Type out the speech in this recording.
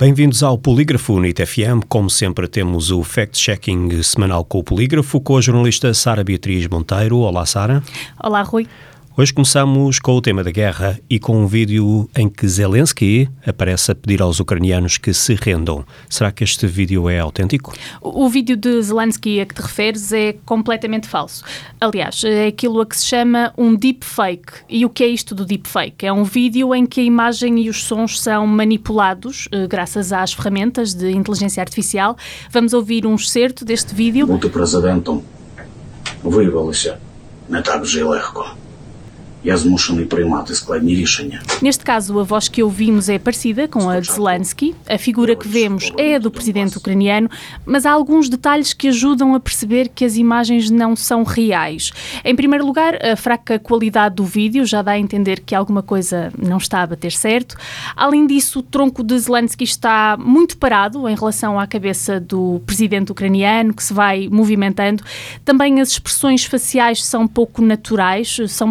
Bem-vindos ao Polígrafo NIT FM. Como sempre, temos o fact-checking semanal com o Polígrafo, com a jornalista Sara Beatriz Monteiro. Olá, Sara. Olá, Rui. Hoje começamos com o tema da guerra e com um vídeo em que Zelensky aparece a pedir aos ucranianos que se rendam. Será que este vídeo é autêntico? O, o vídeo de Zelensky a que te referes é completamente falso. Aliás, é aquilo a que se chama um deepfake. E o que é isto do deepfake? É um vídeo em que a imagem e os sons são manipulados eh, graças às ferramentas de inteligência artificial. Vamos ouvir um excerto deste vídeo. Бути президентом виявилося не так вже й легко. Я змушений приймати складні рішення. Neste caso, a voz que ouvimos é parecida com a de Zelensky. A figura que vemos é a do presidente ucraniano, mas há alguns detalhes que ajudam a perceber que as imagens não são reais. Em primeiro lugar, a fraca qualidade do vídeo já dá a entender que alguma coisa não está a bater certo. Além disso, o tronco de Zelensky está muito parado em relação à cabeça do presidente ucraniano, que se vai movimentando. Também as expressões faciais são pouco naturais, são